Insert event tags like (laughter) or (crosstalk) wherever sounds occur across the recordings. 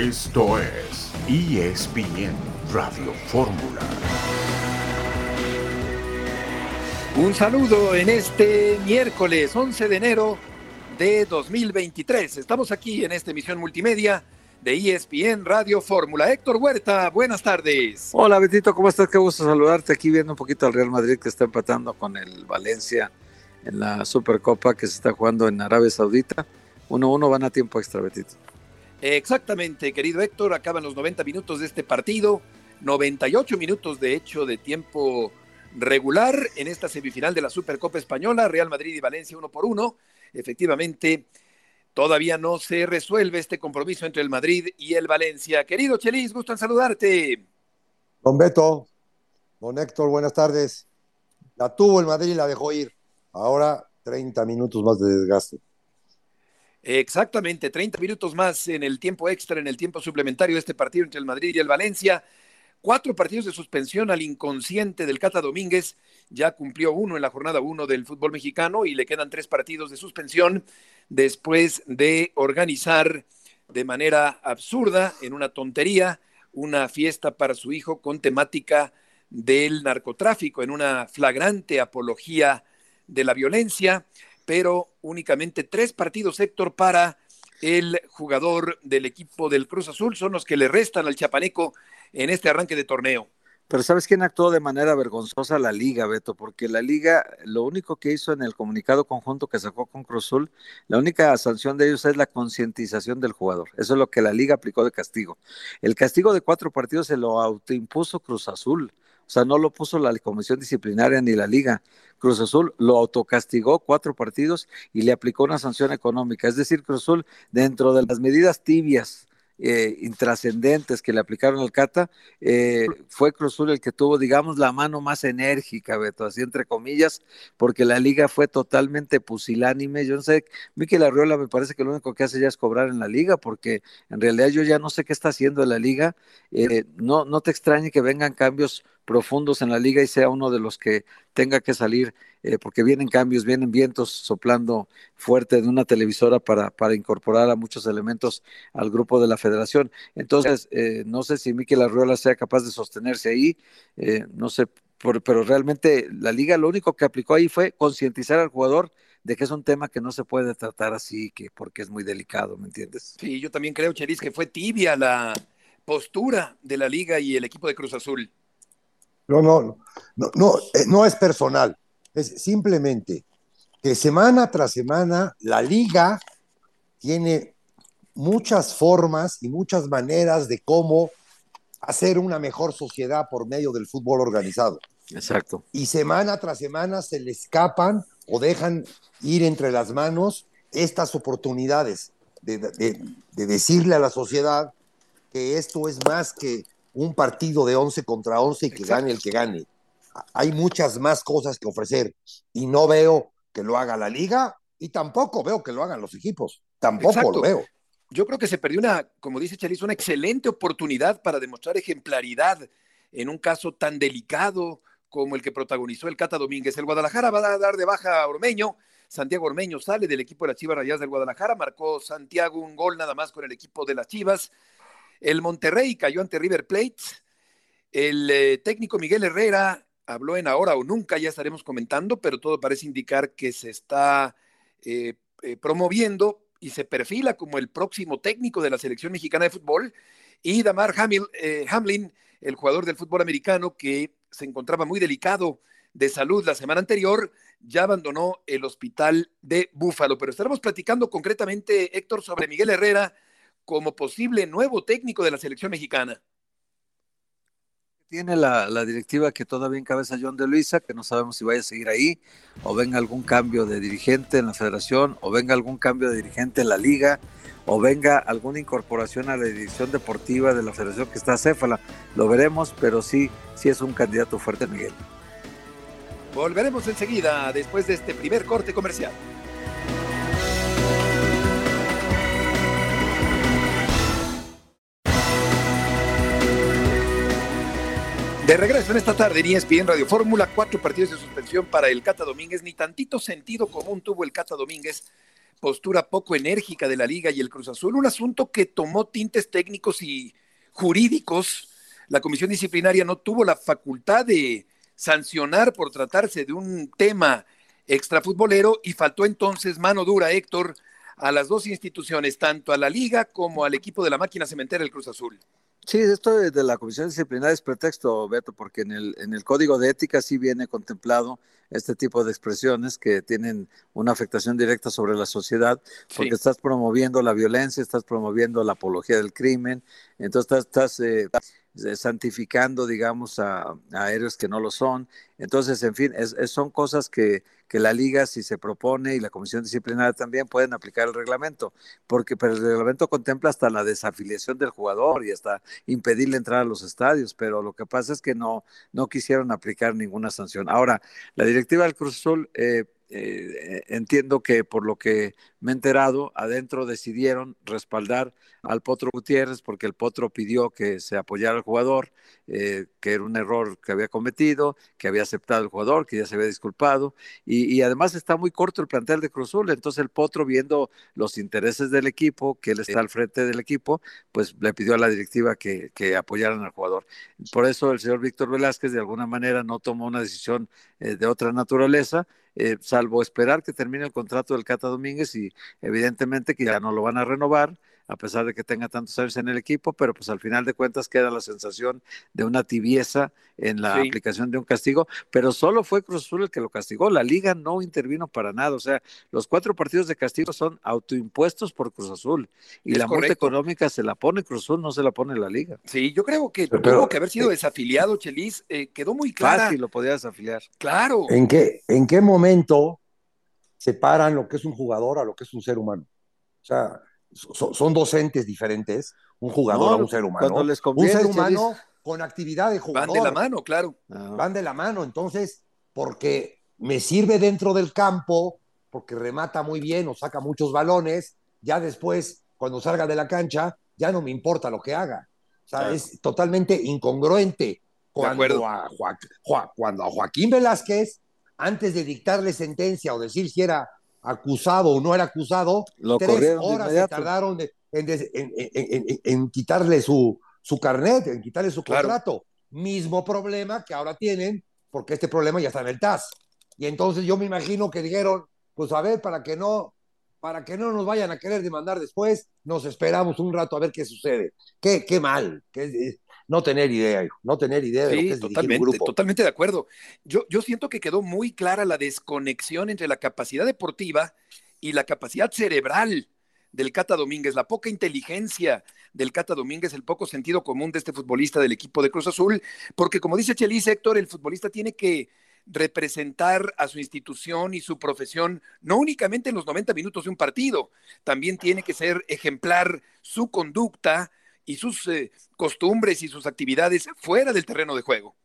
Esto es ESPN Radio Fórmula. Un saludo en este miércoles 11 de enero de 2023. Estamos aquí en esta emisión multimedia de ESPN Radio Fórmula. Héctor Huerta, buenas tardes. Hola Betito, ¿cómo estás? Qué gusto saludarte aquí viendo un poquito al Real Madrid que está empatando con el Valencia en la Supercopa que se está jugando en Arabia Saudita. 1-1 van a tiempo extra, Betito. Exactamente, querido Héctor, acaban los 90 minutos de este partido, 98 minutos de hecho de tiempo regular en esta semifinal de la Supercopa Española, Real Madrid y Valencia uno por uno. Efectivamente, todavía no se resuelve este compromiso entre el Madrid y el Valencia. Querido Chelis, gusto en saludarte. Don Beto, don Héctor, buenas tardes. La tuvo el Madrid y la dejó ir. Ahora 30 minutos más de desgaste. Exactamente, 30 minutos más en el tiempo extra, en el tiempo suplementario de este partido entre el Madrid y el Valencia. Cuatro partidos de suspensión al inconsciente del Cata Domínguez. Ya cumplió uno en la jornada uno del fútbol mexicano y le quedan tres partidos de suspensión después de organizar de manera absurda, en una tontería, una fiesta para su hijo con temática del narcotráfico, en una flagrante apología de la violencia pero únicamente tres partidos, Héctor, para el jugador del equipo del Cruz Azul. Son los que le restan al Chapaneco en este arranque de torneo. Pero ¿sabes quién actuó de manera vergonzosa? La liga, Beto, porque la liga lo único que hizo en el comunicado conjunto que sacó con Cruz Azul, la única sanción de ellos es la concientización del jugador. Eso es lo que la liga aplicó de castigo. El castigo de cuatro partidos se lo autoimpuso Cruz Azul. O sea, no lo puso la comisión disciplinaria ni la liga. Cruz Azul lo autocastigó cuatro partidos y le aplicó una sanción económica. Es decir, Cruz Azul, dentro de las medidas tibias eh, intrascendentes que le aplicaron al Cata, eh, fue Cruzul el que tuvo, digamos, la mano más enérgica, Beto, así entre comillas, porque la liga fue totalmente pusilánime. Yo no sé, Miquel Arriola me parece que lo único que hace ya es cobrar en la liga, porque en realidad yo ya no sé qué está haciendo la liga. Eh, no, no te extrañe que vengan cambios profundos en la liga y sea uno de los que tenga que salir, eh, porque vienen cambios, vienen vientos soplando fuerte de una televisora para, para incorporar a muchos elementos al grupo de la federación. Entonces, eh, no sé si Miquel Arreola sea capaz de sostenerse ahí, eh, no sé, pero realmente la liga lo único que aplicó ahí fue concientizar al jugador de que es un tema que no se puede tratar así, que porque es muy delicado, ¿me entiendes? Sí, yo también creo, Cheris, que fue tibia la postura de la liga y el equipo de Cruz Azul. No, no, no, no, eh, no es personal. Es simplemente que semana tras semana la liga tiene muchas formas y muchas maneras de cómo hacer una mejor sociedad por medio del fútbol organizado. Exacto. Y semana tras semana se le escapan o dejan ir entre las manos estas oportunidades de, de decirle a la sociedad que esto es más que un partido de 11 contra 11 y que gane el que gane. Hay muchas más cosas que ofrecer y no veo que lo haga la liga y tampoco veo que lo hagan los equipos. Tampoco lo veo. Yo creo que se perdió una, como dice Charis, una excelente oportunidad para demostrar ejemplaridad en un caso tan delicado como el que protagonizó el Cata Domínguez. El Guadalajara va a dar de baja a Ormeño. Santiago Ormeño sale del equipo de las Chivas Rayadas del Guadalajara. Marcó Santiago un gol nada más con el equipo de las Chivas. El Monterrey cayó ante River Plate. El eh, técnico Miguel Herrera habló en ahora o nunca, ya estaremos comentando, pero todo parece indicar que se está eh, eh, promoviendo y se perfila como el próximo técnico de la selección mexicana de fútbol. Y Damar Hamlin, el jugador del fútbol americano que se encontraba muy delicado de salud la semana anterior, ya abandonó el hospital de Búfalo. Pero estaremos platicando concretamente, Héctor, sobre Miguel Herrera como posible nuevo técnico de la selección mexicana. Tiene la, directiva que todavía encabeza John de Luisa, que no sabemos si vaya a seguir ahí, o venga algún cambio de dirigente en la federación, o venga algún cambio de dirigente en la liga, o venga alguna incorporación a la dirección deportiva de la federación que está céfala. Lo veremos, pero sí, sí es un candidato fuerte, Miguel. Volveremos enseguida, después de este primer corte comercial. De regreso en esta tarde en ESPN Radio Fórmula, cuatro partidos de suspensión para el Cata Domínguez. Ni tantito sentido común tuvo el Cata Domínguez postura poco enérgica de la liga y el Cruz Azul, un asunto que tomó tintes técnicos y jurídicos. La comisión disciplinaria no tuvo la facultad de sancionar por tratarse de un tema extrafutbolero y faltó entonces mano dura, Héctor, a las dos instituciones, tanto a la liga como al equipo de la máquina cementera del Cruz Azul. Sí, esto de la comisión disciplinaria es pretexto, Beto, porque en el, en el código de ética sí viene contemplado este tipo de expresiones que tienen una afectación directa sobre la sociedad, porque estás promoviendo la violencia, estás promoviendo la apología del crimen, entonces estás, eh, santificando, digamos, a, a, héroes que no lo son. Entonces, en fin, es, son cosas que, que, la liga, si se propone, y la comisión disciplinaria también, pueden aplicar el reglamento, porque pero el reglamento contempla hasta la desafiliación del jugador y hasta impedirle entrar a los estadios, pero lo que pasa es que no, no quisieron aplicar ninguna sanción. Ahora, la directiva del Cruz Azul... Eh, eh, entiendo que por lo que me he enterado, adentro decidieron respaldar al Potro Gutiérrez porque el Potro pidió que se apoyara al jugador, eh, que era un error que había cometido, que había aceptado el jugador, que ya se había disculpado, y, además está muy corto el plantel de Cruzul, entonces el Potro viendo los intereses del equipo, que él está al frente del equipo, pues le pidió a la directiva que, que apoyaran al jugador. Por eso el señor Víctor Velázquez de alguna manera no tomó una decisión eh, de otra naturaleza, eh, salvo esperar que termine el contrato del Cata Domínguez y evidentemente que ya. no lo van a renovar a pesar de que tenga tantos años en el equipo, pero pues al final de cuentas queda la sensación de una tibieza en la aplicación de un castigo, pero solo fue Cruz Azul el que lo castigó, la liga no intervino para nada, o sea, los cuatro partidos de castigo son autoimpuestos por Cruz Azul y la multa económica se la pone Cruz Azul, no se la pone la liga. Sí, yo creo que tuvo que haber sido eh, desafiliado, Chelis, eh, quedó muy claro. Fácil lo podía desafiliar. Claro. ¿En qué, ¿En qué momento separan lo que es un jugador a lo que es un ser humano? O sea, son, dos entes diferentes, un jugador a un ser humano. un ser humano con actividad de jugador. Van de la mano, claro. Ah. Van de la mano, entonces, porque me sirve dentro del campo, porque remata muy bien o saca muchos balones, ya después, cuando salga de la cancha, ya no me importa lo que haga. O sea, es totalmente incongruente cuando a, cuando a Joaquín Velázquez, antes de dictarle sentencia o decir si era acusado o no era acusado, tres horas se tardaron en, quitarle su, su carnet, en quitarle su contrato. Mismo problema que ahora tienen, porque este problema ya está en el TAS. Y entonces yo me imagino que dijeron, pues a ver, para que no, para que no nos vayan a querer demandar después, nos esperamos un rato a ver qué sucede. Qué, qué mal, qué, no tener idea, no tener idea de lo que es totalmente, grupo. totalmente de acuerdo. Yo, yo siento que quedó muy clara la desconexión entre la capacidad deportiva y la capacidad cerebral del Cata Domínguez, la poca inteligencia del Cata Domínguez, el poco sentido común de este futbolista del equipo de Cruz Azul, porque como dice Chelis Héctor, el futbolista tiene que representar a su institución y su profesión, no únicamente en los 90 minutos de un partido, también tiene que ser ejemplar su conducta, y sus eh, costumbres y sus actividades fuera del terreno de juego.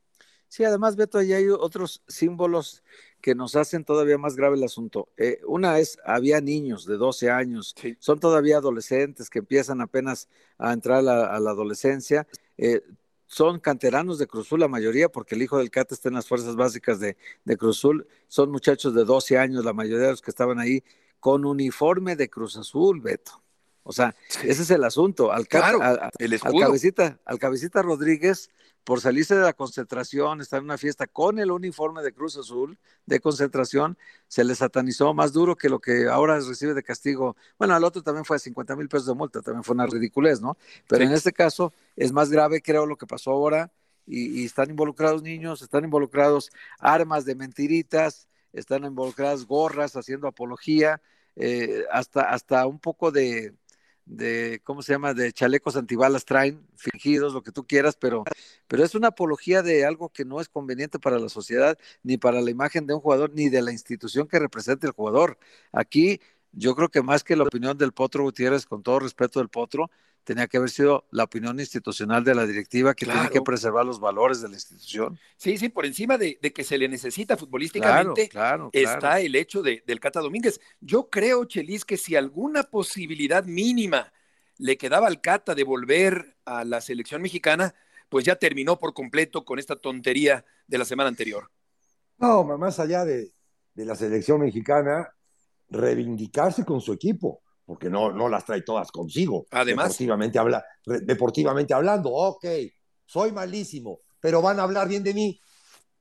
Sí, además, Beto, ahí hay otros símbolos que nos hacen todavía más grave el asunto. Eh, una es, había niños de 12 años, son todavía adolescentes que empiezan apenas a entrar a la, adolescencia. Eh, son canteranos de Cruzul la mayoría, porque el hijo del Cate está en las fuerzas básicas de, de Cruzul. Son muchachos de 12 años, la mayoría de los que estaban ahí, con uniforme de Cruz Azul, Beto. O sea, ese es el asunto. Al, el cabecita, al cabecita Rodríguez, por salirse de la concentración, estar en una fiesta con el uniforme de Cruz Azul de concentración, se le satanizó más duro que lo que ahora recibe de castigo. Bueno, al otro también fue 50 mil pesos de multa, también fue una ridiculez, ¿no? Pero en este caso es más grave, creo, lo que pasó ahora. Y, están involucrados niños, están involucrados armas de mentiritas, están involucradas gorras haciendo apología, eh, hasta, hasta un poco de, de, ¿cómo se llama?, de chalecos antibalas traen, fingidos, lo que tú quieras, pero, pero es una apología de algo que no es conveniente para la sociedad, ni para la imagen de un jugador, ni de la institución que representa el jugador. Aquí yo creo que más que la opinión del Potro Gutiérrez, con todo respeto del Potro, tenía que haber sido la opinión institucional de la directiva que tiene que preservar los valores de la institución. Sí, sí, por encima de, que se le necesita futbolísticamente, está el hecho de, del Cata Domínguez. Yo creo, Chelis, que si alguna posibilidad mínima le quedaba al Cata de volver a la selección mexicana, pues ya terminó por completo con esta tontería de la semana anterior. No, más allá de, de la selección mexicana, reivindicarse con su equipo, porque no, no las trae todas consigo. Además. Deportivamente, habla, deportivamente hablando, ok, soy malísimo, pero van a hablar bien de mí.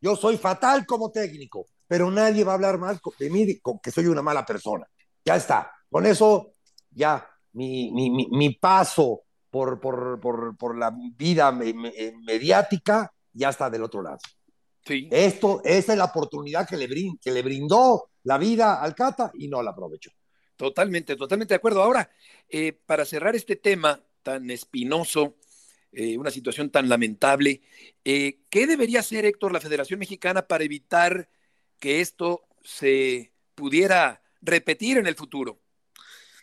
Yo soy fatal como técnico, pero nadie va a hablar mal de mí, que soy una mala persona. Ya está. Con eso, ya, mi, mi, mi, paso por, por, por, por, la vida mediática ya está del otro lado. Sí. Esto, esta es la oportunidad que le, que le brindó la vida al Cata y no la aprovechó. Totalmente, totalmente de acuerdo. Ahora, eh, para cerrar este tema tan espinoso, eh, una situación tan lamentable, eh, ¿qué debería hacer, Héctor, la Federación Mexicana para evitar que esto se pudiera repetir en el futuro?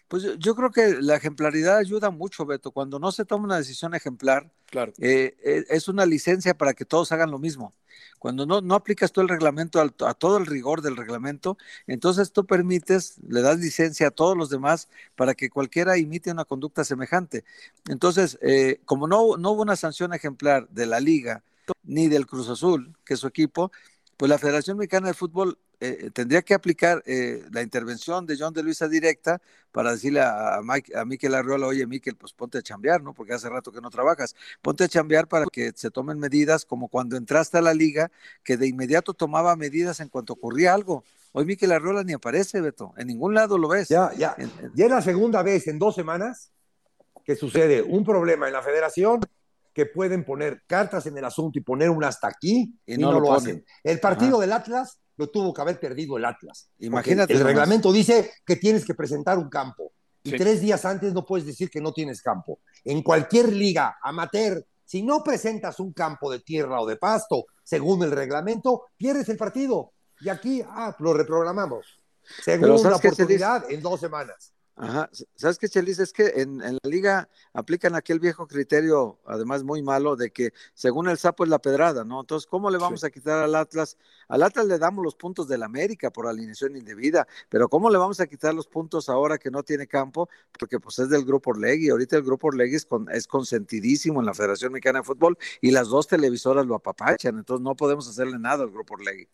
Pues yo creo que la ejemplaridad ayuda mucho, Beto. Cuando no se toma una decisión ejemplar, claro. Eh, es una licencia para que todos hagan lo mismo. Cuando no, no aplicas todo el reglamento a todo el rigor del reglamento, entonces tú permites, le das licencia a todos los demás para que cualquiera imite una conducta semejante. Entonces, eh, como no, no hubo una sanción ejemplar de la liga ni del Cruz Azul, que es su equipo, pues la Federación Mexicana de Fútbol eh, tendría que aplicar eh, la intervención de John de Luisa directa para decirle a, a, Mike, a Miquel Arriola, oye Miquel, pues ponte a chambear, ¿no? Porque hace rato que no trabajas. Ponte a chambear para que se tomen medidas como cuando entraste a la liga, que de inmediato tomaba medidas en cuanto ocurría algo. Hoy Miquel Arriola ni aparece, Beto. En ningún lado lo ves. Ya, ya. Ya es la segunda vez en dos semanas que sucede un problema en la federación que pueden poner cartas en el asunto y poner un hasta aquí y, no, lo, hacen. El partido del Atlas lo tuvo que haber perdido el Atlas. Imagínate. El reglamento dice que tienes que presentar un campo y tres días antes no puedes decir que no tienes campo. En cualquier liga amateur, si no presentas un campo de tierra o de pasto, según el reglamento, pierdes el partido. Y aquí, ah, lo reprogramamos. Segunda oportunidad en dos semanas. Ajá. ¿Sabes qué, Chelis? Es que en, la liga aplican aquel viejo criterio, además muy malo, de que según el sapo es la pedrada, ¿no? Entonces, ¿cómo le vamos a quitar al Atlas? Al Atlas le damos los puntos del América por alineación indebida, pero ¿cómo le vamos a quitar los puntos ahora que no tiene campo? Porque pues es del Grupo Orlegui. Ahorita el Grupo Orlegui es, es consentidísimo en la Federación Mexicana de Fútbol y las dos televisoras lo apapachan, entonces no podemos hacerle nada al Grupo Orlegui.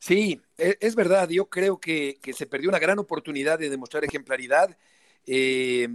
Sí, e, es verdad. Yo creo que, se perdió una gran oportunidad de demostrar ejemplaridad. Eh,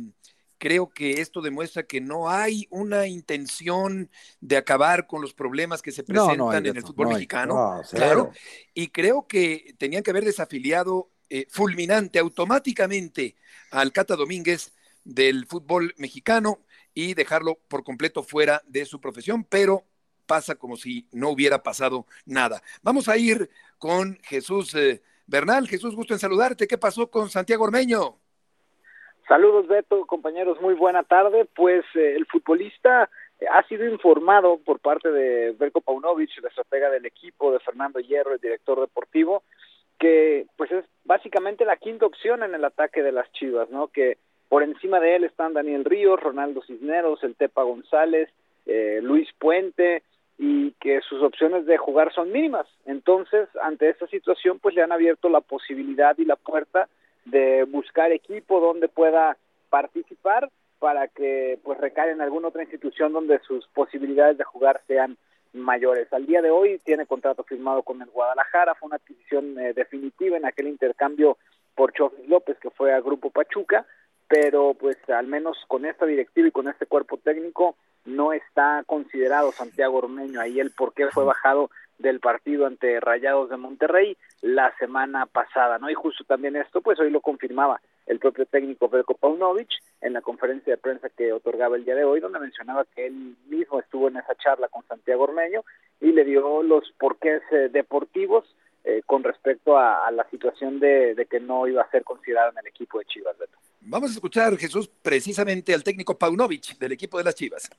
creo que esto demuestra que no hay una intención de acabar con los problemas que se presentan en el fútbol mexicano. claro. Y creo que tenían que haber desafiliado eh, fulminante automáticamente al Cata Domínguez del fútbol mexicano y dejarlo por completo fuera de su profesión, pero pasa como si no hubiera pasado nada. Vamos a ir con Jesús eh, Bernal. Jesús, gusto en saludarte. ¿Qué pasó con Santiago Ormeño? Saludos, Beto, compañeros, muy buena tarde. Pues eh, el futbolista eh, ha sido informado por parte de Berko Paunovic, la estratega del equipo, de Fernando Hierro, el director deportivo, que pues es básicamente la quinta opción en el ataque de las Chivas, ¿no? Que por encima de él están Daniel Ríos, Ronaldo Cisneros, el Tepa González, Luis Puente, y que sus opciones de jugar son mínimas. Entonces, ante esta situación, pues le han abierto la posibilidad y la puerta de buscar equipo donde pueda participar para que pues recaiga en alguna otra institución donde sus posibilidades de jugar sean mayores. Al día de hoy tiene contrato firmado con el Guadalajara, fue una adquisición eh, definitiva en aquel intercambio por Chofis López que fue a Grupo Pachuca, pero pues al menos con esta directiva y con este cuerpo técnico no está considerado Santiago Ormeño ahí el por qué fue bajado del partido ante Rayados de Monterrey la semana pasada, ¿no? Y justo también esto, pues hoy lo confirmaba el propio técnico Belko Paunovic en la conferencia de prensa que otorgaba el día de hoy, donde mencionaba que él mismo estuvo en esa charla con Santiago Ormeño y le dio los porqués eh, deportivos eh, con respecto a, la situación de, de, que no iba a ser considerado en el equipo de Chivas. Beto. Vamos a escuchar, Jesús, precisamente al técnico Paunovic del equipo de las Chivas.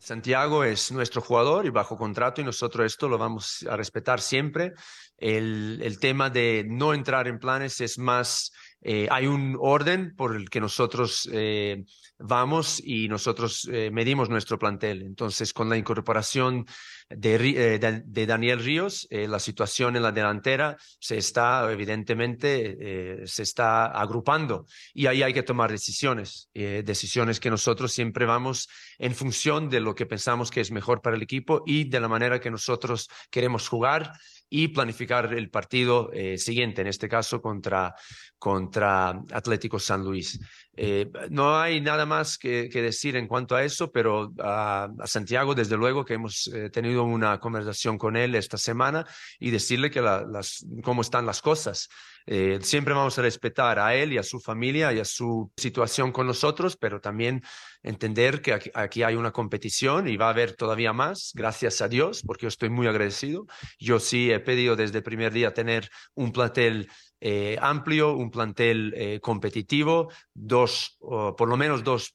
Santiago es nuestro jugador y bajo contrato y nosotros esto lo vamos a respetar siempre. El, tema de no entrar en planes es más, eh, hay un orden por el que nosotros eh, vamos y nosotros eh, medimos nuestro plantel. Entonces, con la incorporación de, de, Daniel Ríos, la situación en la delantera se está, evidentemente, se está agrupando y ahí hay que tomar decisiones, decisiones que nosotros siempre vamos en función de lo que pensamos que es mejor para el equipo y de la manera que nosotros queremos jugar y planificar el partido eh, siguiente, en este caso contra, contra Atlético San Luis. Eh, no hay nada más que, decir en cuanto a eso, pero a, Santiago, desde luego que hemos eh, tenido una conversación con él esta semana y decirle que las, cómo están las cosas. Eh, siempre vamos a respetar a él y a su familia y a su situación con nosotros, pero también entender que aquí, hay una competición y va a haber todavía más, gracias a Dios, porque yo estoy muy agradecido. Yo sí he pedido desde el primer día tener un plantel eh, amplio, un plantel eh, competitivo, dos, por lo menos dos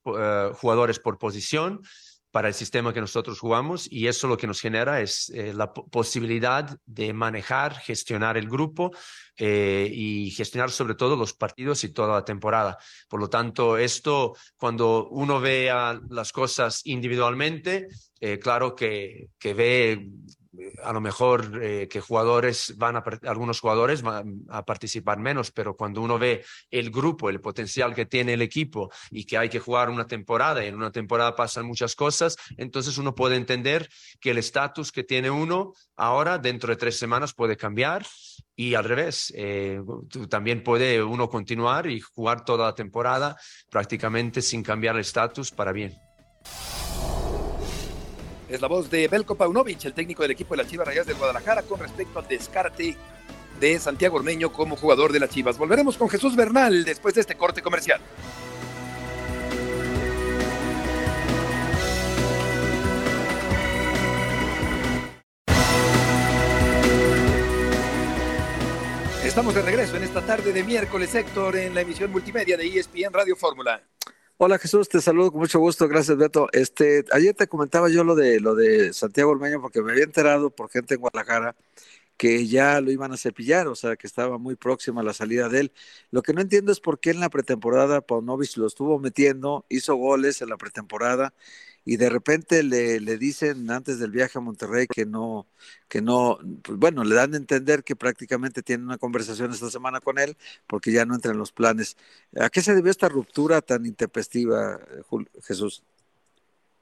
jugadores por posición para el sistema que nosotros jugamos y eso lo que nos genera es eh, la posibilidad de manejar, gestionar el grupo eh, y gestionar sobre todo los partidos y toda la temporada. Por lo tanto, esto cuando uno vea las cosas individualmente, eh, claro que, que ve a lo mejor eh, que jugadores van a, algunos jugadores van a participar menos, pero cuando uno ve el grupo, el potencial que tiene el equipo y que hay que jugar una temporada y en una temporada pasan muchas cosas, entonces uno puede entender que el estatus que tiene uno ahora dentro de tres semanas puede cambiar y al revés, eh, también puede uno continuar y jugar toda la temporada prácticamente sin cambiar el estatus para bien. Es la voz de Belko Paunovic, el técnico del equipo de las Chivas Rayas del Guadalajara, con respecto al descarte de Santiago Ormeño como jugador de las Chivas. Volveremos con Jesús Bernal después de este corte comercial. Estamos de regreso en esta tarde de miércoles, Héctor, en la emisión multimedia de ESPN Radio Fórmula. Hola Jesús, te saludo con mucho gusto, gracias Beto. Este, ayer te comentaba yo lo de lo de Santiago Ormeño porque me había enterado por gente en Guadalajara que ya lo iban a cepillar, o sea, que estaba muy próxima la salida de él. Lo que no entiendo es por qué en la pretemporada Paunovic lo estuvo metiendo, hizo goles en la pretemporada y de repente le, le, dicen antes del viaje a Monterrey que no, que no, pues bueno, le dan a entender que prácticamente tiene una conversación esta semana con él porque ya no entra en los planes. ¿A qué se debió esta ruptura tan intempestiva, Jesús?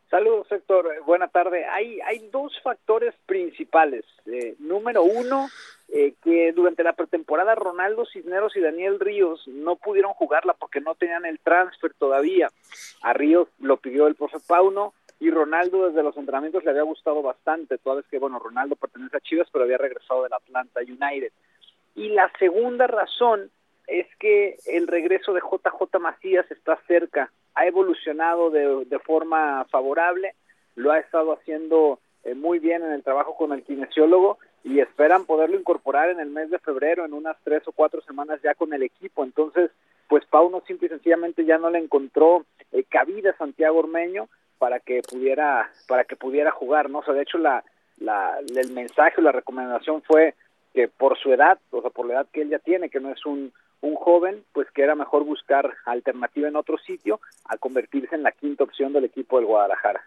Saludos, Héctor. Buena tarde. Hay, hay dos factores principales. Eh, número uno, eh, que durante la pretemporada Ronaldo Cisneros y Daniel Ríos no pudieron jugarla porque no tenían el transfer todavía. A Ríos lo pidió el profe Pauno y Ronaldo desde los entrenamientos le había gustado bastante, toda vez que, bueno, Ronaldo pertenece a Chivas, pero había regresado del Atlanta United. Y la segunda razón es que el regreso de JJ Macías está cerca, ha evolucionado de, de forma favorable, lo ha estado haciendo eh, muy bien en el trabajo con el kinesiólogo y esperan poderlo incorporar en el mes de febrero, en unas tres o cuatro semanas ya con el equipo. Entonces, pues Pauno simple y sencillamente ya no le encontró eh, cabida a Santiago Ormeño para que pudiera para que pudiera jugar, ¿no? O sea, de hecho la, la el mensaje o la recomendación fue que por su edad, o sea, por la edad que él ya tiene, que no es un, un joven, pues que era mejor buscar alternativa en otro sitio a convertirse en la quinta opción del equipo del Guadalajara.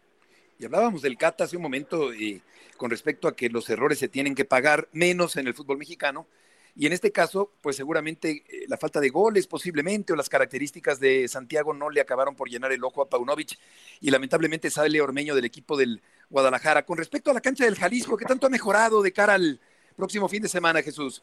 Y hablábamos del Cata hace un momento con respecto a que los errores se tienen que pagar menos en el fútbol mexicano. Y en este caso, pues seguramente eh, la falta de goles posiblemente o las características de Santiago no le acabaron por llenar el ojo a Paunovic y lamentablemente sale Ormeño del equipo del Guadalajara. Con respecto a la cancha del Jalisco, ¿qué tanto ha mejorado de cara al próximo fin de semana, Jesús?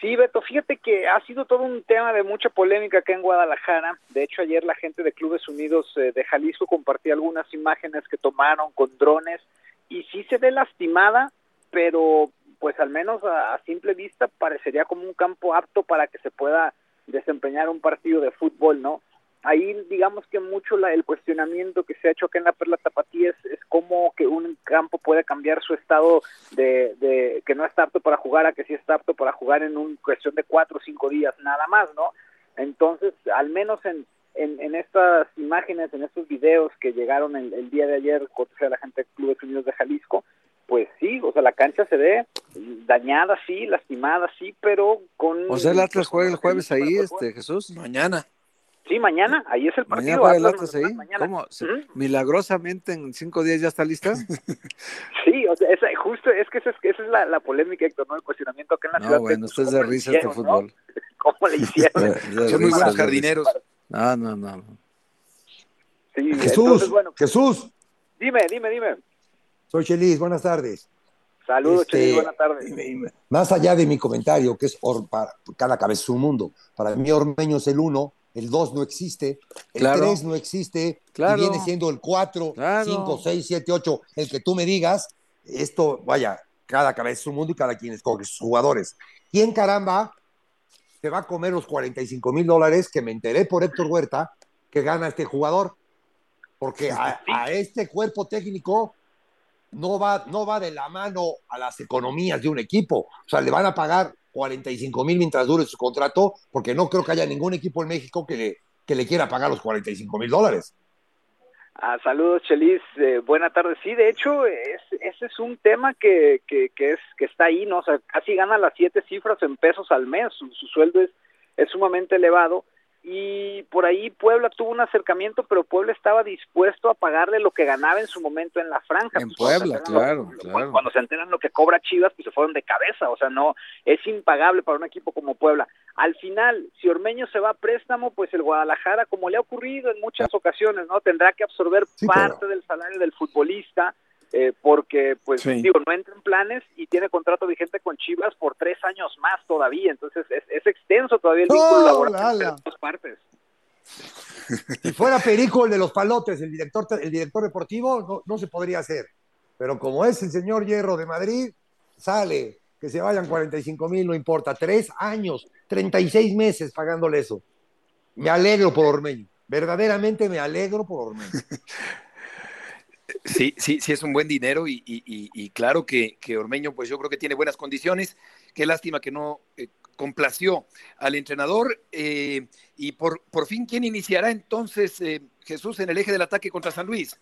Sí, Beto, fíjate que ha sido todo un tema de mucha polémica acá en Guadalajara. De hecho, ayer la gente de Clubes Unidos eh, de Jalisco compartía algunas imágenes que tomaron con drones y sí se ve lastimada, pero pues al menos a, simple vista parecería como un campo apto para que se pueda desempeñar un partido de fútbol, ¿no? Ahí digamos que mucho la, el cuestionamiento que se ha hecho acá en la Perla Tapatía es, es cómo que un campo puede cambiar su estado de, de, que no está apto para jugar a que sí está apto para jugar en una cuestión de cuatro o cinco días nada más, ¿no? Entonces, al menos en, en, en, estas imágenes, en estos videos que llegaron el, el día de ayer, con la gente de Clubes Unidos de Jalisco, pues sí, o sea, la cancha se ve dañada, sí, lastimada, sí, pero con... O sea, el Atlas juega el jueves ahí, este Jesús. Mañana. Sí, mañana, ahí es el partido. Mañana juega el Atlas ahí. ¿Cómo? ¿Milagrosamente en cinco días ya está lista? (laughs) sí, o sea, esa, justo, es que esa es, esa es la, la, polémica, Héctor, ¿no? El cuestionamiento acá en la no, ciudad. bueno, usted es de risa este fútbol. (laughs) ¿Cómo le hicieron? (laughs) Son muy buenos jardineros. No, no, no. Sí, Jesús, entonces, bueno, Jesús. Dime, dime, dime. Soy Chelis, buenas tardes. Saludos, Este, Chelis, buena tarde. Más allá de mi comentario, que es Or- para cada cabeza es un mundo. Para mí Ormeño es el uno, el dos no existe, el Claro. tres no existe, Claro. y viene siendo el cuatro, Claro. cinco, seis, siete, ocho, el que tú me digas. Esto, vaya, cada cabeza es un mundo y cada quien escoge sus jugadores. ¿Quién caramba se va a comer los 45 mil dólares que me enteré por Héctor Huerta que gana este jugador? Porque a, a este cuerpo técnico no va, no va de la mano a las economías de un equipo. O sea, le van a pagar 45 mil mientras dure su contrato, porque no creo que haya ningún equipo en México que le, que le quiera pagar los 45 mil dólares. Ah, saludos, Chelis. Eh, buena tarde. Sí, de hecho, es, ese es un tema que, que, que, es, que está ahí, ¿no? O sea, casi gana las siete cifras en pesos al mes. Su, su sueldo es, es sumamente elevado. Y por ahí Puebla tuvo un acercamiento, pero Puebla estaba dispuesto a pagarle lo que ganaba en su momento en la franja. En Pues, Puebla, claro, lo- claro. Cuando se enteran lo que cobra Chivas, pues se fueron de cabeza. O sea, no, es impagable para un equipo como Puebla. Al final, si Ormeño se va a préstamo, pues el Guadalajara, como le ha ocurrido en muchas ocasiones, ¿no? Tendrá que absorber Sí, parte del salario del futbolista, eh, porque, pues, Sí. digo, no entra en planes y tiene contrato vigente con Chivas por tres años más todavía. Entonces, es, es extenso todavía el vínculo ¡Oh, laboral la, entre la! las dos partes. Si fuera Perico el de los palotes, el director, el director deportivo, no, no se podría hacer. Pero como es el señor Hierro de Madrid, sale, que se vayan 45 mil, no importa. Tres años, 36 meses pagándole eso. Me alegro por Ormeño. Verdaderamente me alegro por Ormeño. (laughs) Sí, sí, sí es un buen dinero y, claro que, Ormeño, pues yo creo que tiene buenas condiciones. Qué lástima que no eh, complació al entrenador. eh, y por, por fin, ¿quién iniciará entonces eh, Jesús en el eje del ataque contra San Luis?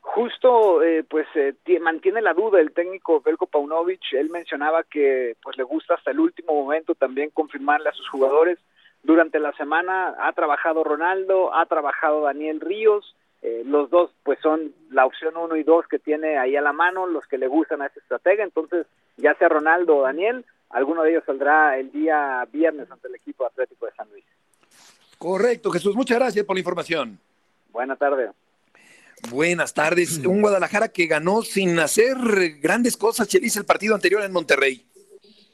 Justo, eh, pues eh, tie- mantiene la duda el técnico Belko Paunovic. Él mencionaba que pues le gusta hasta el último momento también confirmarle a sus jugadores. Durante la semana ha trabajado Ronaldo, ha trabajado Daniel Ríos. Eh, los dos pues son la opción uno y dos que tiene ahí a la mano, los que le gustan a ese estratega. Entonces, ya sea Ronaldo o Daniel, alguno de ellos saldrá el día viernes ante el equipo atlético de San Luis. Correcto, Jesús. Muchas gracias por la información. Buena tarde. Buenas tardes. Un Guadalajara que ganó sin hacer grandes cosas, Chelis, el partido anterior en Monterrey.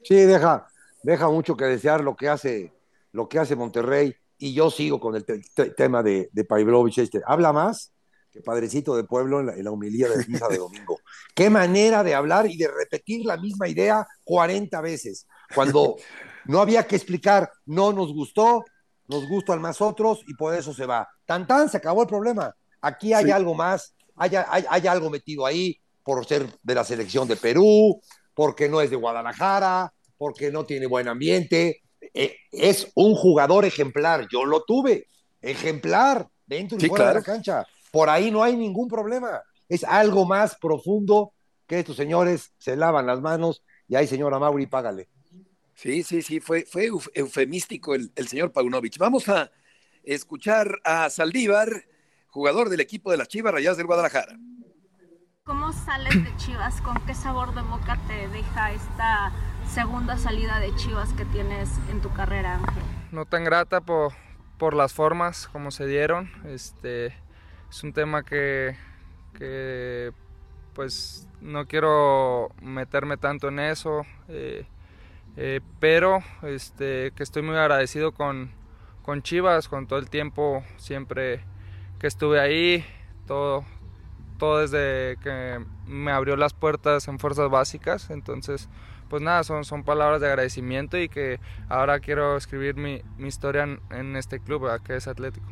Sí, deja, deja mucho que desear lo que hace, lo que hace Monterrey. Y yo sigo con el te- te- tema de, de Pavlovich este. Habla más que Padrecito de Pueblo en la, en la de misa de domingo. (laughs) Qué manera de hablar y de repetir la misma idea 40 veces. Cuando (laughs) no había que explicar, no nos gustó, nos gustan más otros y por eso se va. Tan tan, se acabó el problema. Aquí hay Sí. algo más, hay, hay, hay algo metido ahí por ser de la selección de Perú, porque no es de Guadalajara, porque no tiene buen ambiente. Eh, es un jugador ejemplar, yo lo tuve, ejemplar, dentro y Sí, fuera de la cancha. Por ahí no hay ningún problema. Es algo más profundo que estos señores se lavan las manos y ahí, señora Mauri, págale. Sí, sí, sí, fue, fue euf- eufemístico el, el señor Paunovic. Vamos a escuchar a Saldívar, jugador del equipo de las Chivas Rayadas del Guadalajara. ¿Cómo sales de Chivas? ¿Con qué sabor de boca te deja esta segunda salida de Chivas que tienes en tu carrera, Ángel? no tan grata por, por las formas como se dieron. Este, es un tema que, que, pues no quiero meterme tanto en eso, eh, eh, pero este, que estoy muy agradecido con, con Chivas, con todo el tiempo siempre que estuve ahí, todo, todo desde que me abrió las puertas en fuerzas básicas, entonces pues nada, son, son palabras de agradecimiento y que ahora quiero escribir mi, mi historia en, en este club, ¿verdad? que es Atlético.